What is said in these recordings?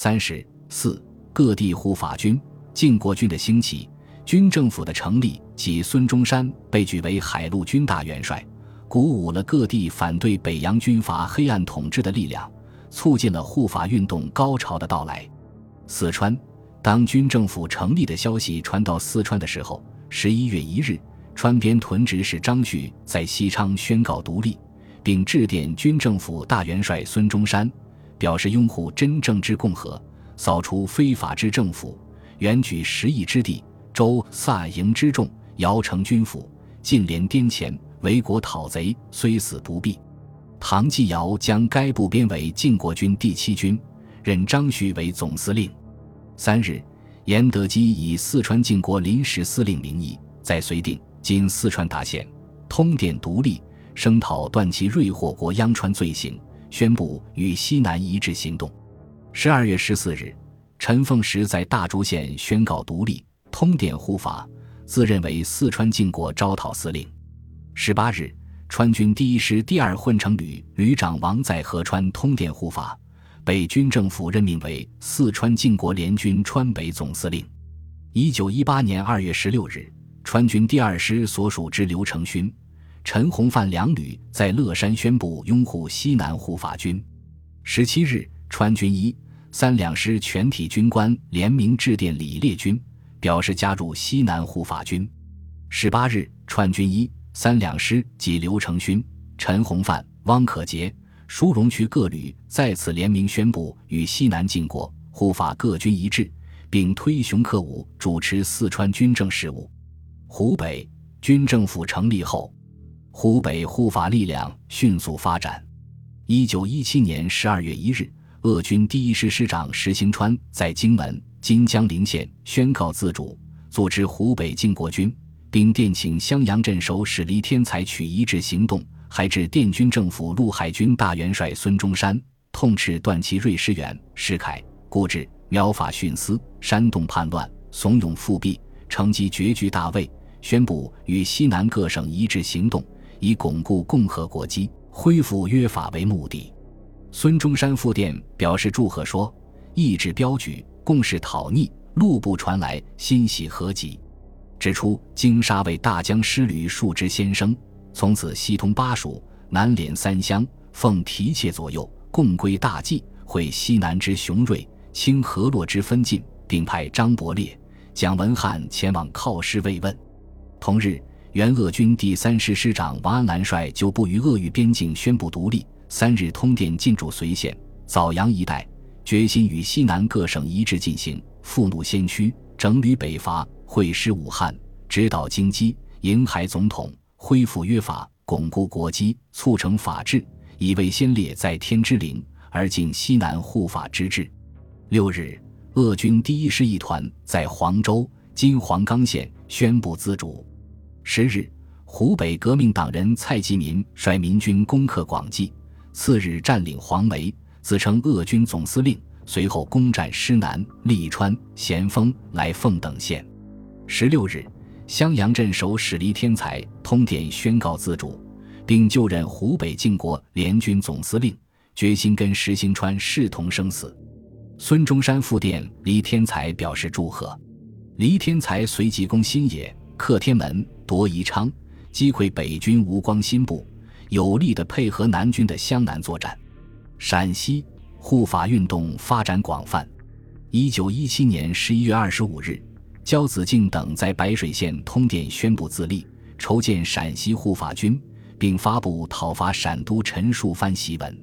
三十四，各地护法军、靖国军的兴起，军政府的成立及孙中山被举为海陆军大元帅，鼓舞了各地反对北洋军阀黑暗统治的力量，促进了护法运动高潮的到来。四川，当军政府成立的消息传到四川的时候，十一月一日，川边屯直使张旭在西昌宣告独立，并致电军政府大元帅孙中山。表示拥护真正之共和，扫除非法之政府，远举十亿之地，州萨营之众，摇成军府，进连滇黔，为国讨贼，虽死不避。唐继尧将该部编为晋国军第七军，任张旭为总司令。三日，严德基以四川晋国临时司令名义，在绥定（今四川达县）通电独立，声讨段祺瑞祸国殃川罪行。宣布与西南一致行动。十二月十四日，陈凤石在大竹县宣告独立，通电护法，自认为四川靖国招讨司令。十八日，川军第一师第二混成旅旅长王在河川通电护法，被军政府任命为四川靖国联军川北总司令。一九一八年二月十六日，川军第二师所属之刘成勋。陈洪范两旅在乐山宣布拥护西南护法军。十七日，川军一三两师全体军官联名致电李烈钧，表示加入西南护法军。十八日，川军一三两师及刘成勋、陈洪范、汪可杰、舒荣渠各旅再次联名宣布与西南靖国护法各军一致，并推熊克武主持四川军政事务。湖北军政府成立后。湖北护法力量迅速发展。一九一七年十二月一日，鄂军第一师师长石兴川在荆门（今江陵县）宣告自主，组织湖北靖国军，并电请襄阳镇守使黎天才取一致行动，还致电军政府陆海军大元帅孙中山，痛斥段祺瑞失远、失凯、固执、苗法徇私、煽动叛乱、怂恿复辟，乘机攫据大魏，宣布与西南各省一致行动。以巩固共和国基、恢复约法为目的，孙中山复电表示祝贺说：“意志标举，共事讨逆，路不传来，欣喜何极。”指出京沙为大江师旅数之先生，从此西通巴蜀、南连三湘，奉提切左右，共归大计，会西南之雄锐，清河洛之分晋，并派张伯烈、蒋文汉前往犒师慰问。同日。原鄂军第三师师长王安澜率九部于鄂豫边境宣布独立。三日通电进驻随县、枣阳一带，决心与西南各省一致进行，复怒先驱，整旅北伐，会师武汉，指导京畿，迎海总统，恢复约法，巩固国基，促成法治，以为先烈在天之灵，而尽西南护法之志。六日，鄂军第一师一团在黄州（今黄冈县）宣布自主。十日，湖北革命党人蔡继民率民军攻克广济，次日占领黄梅，自称鄂军总司令。随后攻占师南、利川、咸丰、来凤等县。十六日，襄阳镇守使黎天才通电宣告自主，并就任湖北靖国联军总司令，决心跟石兴川势同生死。孙中山复电黎天才表示祝贺，黎天才随即攻新野。克天门、夺宜昌，击溃北军吴光新部，有力的配合南军的湘南作战。陕西护法运动发展广泛。一九一七年十一月二十五日，焦子敬等在白水县通电宣布自立，筹建陕西护法军，并发布讨伐陕都陈树藩檄文。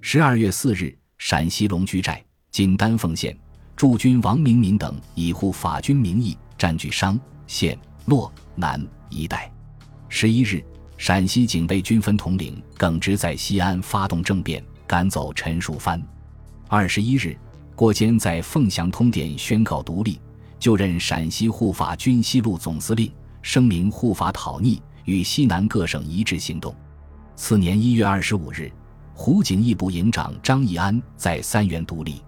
十二月四日，陕西龙居寨（今丹凤县）驻军王明民等以护法军名义占据商县。洛南一带，十一日，陕西警备军分统领耿直在西安发动政变，赶走陈树藩。二十一日，郭坚在凤翔通电宣告独立，就任陕西护法军西路总司令，声明护法讨逆，与西南各省一致行动。次年一月二十五日，胡景翼部营长张义安在三原独立。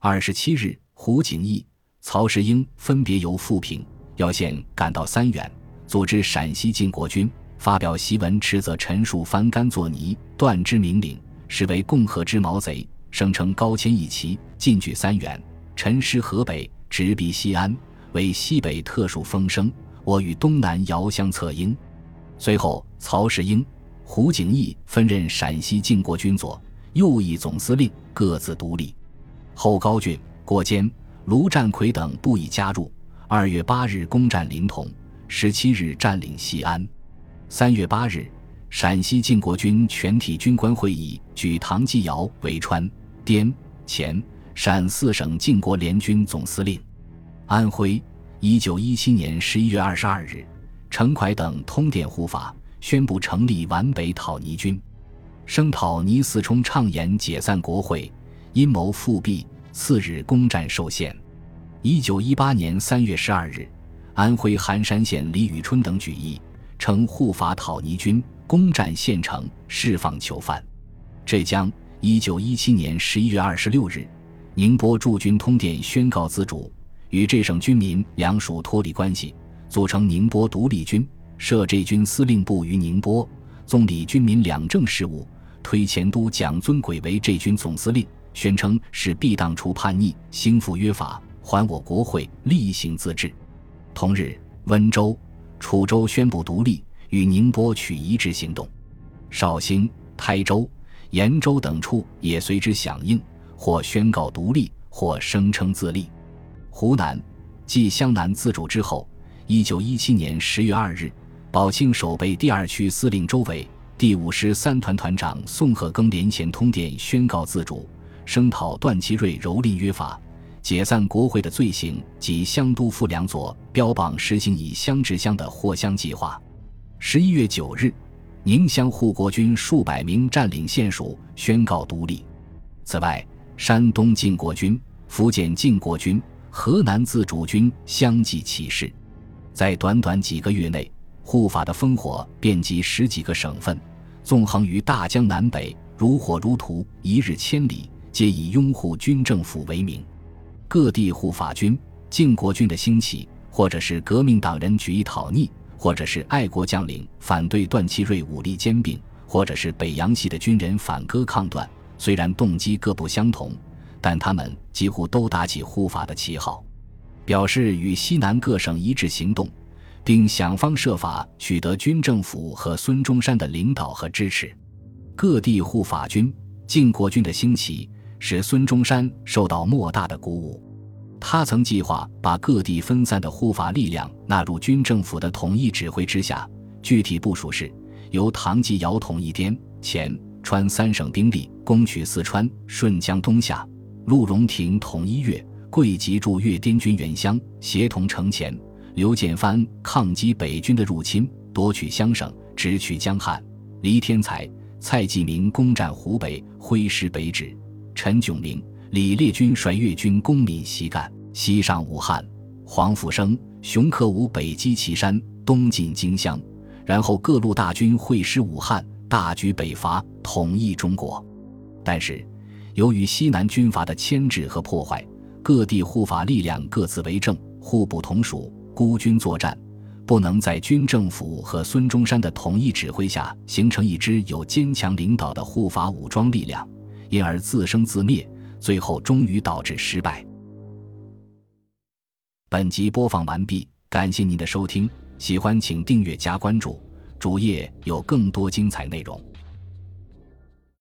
二十七日，胡景翼、曹世英分别由富平。要县赶到三原，组织陕西靖国军，发表檄文，斥责陈树藩甘作泥，断之明领，实为共和之毛贼，声称高迁一旗，进据三原，陈师河北，直逼西安，为西北特殊风声。我与东南遥相策应。随后，曹世英、胡景翼分任陕西靖国军左、右翼总司令，各自独立。后高峻、郭坚、卢占奎等不已加入。二月八日攻占临潼，十七日占领西安。三月八日，陕西靖国军全体军官会议举唐继尧为川、滇、黔、陕四省靖国联军总司令。安徽，一九一七年十一月二十二日，程蒯等通电护法，宣布成立皖北讨逆军。声讨倪嗣冲倡言解散国会，阴谋复辟，次日攻占寿县。一九一八年三月十二日，安徽含山县李宇春等举义，称护法讨逆军攻占县城，释放囚犯。浙江一九一七年十一月二十六日，宁波驻军通电宣告自主，与这省军民两属脱离关系，组成宁波独立军，设这军司令部于宁波，总理军民两政事务，推前都蒋尊轨为这军总司令，宣称是必当除叛逆，兴复约法。还我国会，厉行自治。同日，温州、楚州宣布独立，与宁波取一致行动。绍兴、台州、延州等处也随之响应，或宣告独立，或声称自立。湖南，继湘南自主之后，一九一七年十月二日，宝庆守备第二区司令周伟、第五师三团团长宋鹤庚连衔通电宣告自主，声讨段祺瑞蹂躏约法。解散国会的罪行及湘都副两佐标榜实行以湘制乡的获湘计划。十一月九日，宁乡护国军数百名占领县署，宣告独立。此外，山东靖国军、福建靖国军、河南自主军相继起事。在短短几个月内，护法的烽火遍及十几个省份，纵横于大江南北，如火如荼，一日千里，皆以拥护军政府为名。各地护法军、靖国军的兴起，或者是革命党人举义讨逆，或者是爱国将领反对段祺瑞武力兼并，或者是北洋系的军人反戈抗段，虽然动机各不相同，但他们几乎都打起护法的旗号，表示与西南各省一致行动，并想方设法取得军政府和孙中山的领导和支持。各地护法军、靖国军的兴起。使孙中山受到莫大的鼓舞，他曾计划把各地分散的护法力量纳入军政府的统一指挥之下。具体部署是：由唐继尧统一滇黔川三省兵力，攻取四川、顺江东下；陆荣廷统一粤桂籍驻粤滇军原乡，协同城前；刘建藩抗击北军的入侵，夺取湘省，直取江汉；黎天才、蔡继明攻占湖北，挥师北指。陈炯明、李烈军率粤军攻闽西干，西上武汉；黄福生、熊克武北击岐山，东进荆襄，然后各路大军会师武汉，大举北伐，统一中国。但是，由于西南军阀的牵制和破坏，各地护法力量各自为政，互不同属，孤军作战，不能在军政府和孙中山的统一指挥下形成一支有坚强领导的护法武装力量。因而自生自灭，最后终于导致失败。本集播放完毕，感谢您的收听，喜欢请订阅加关注，主页有更多精彩内容。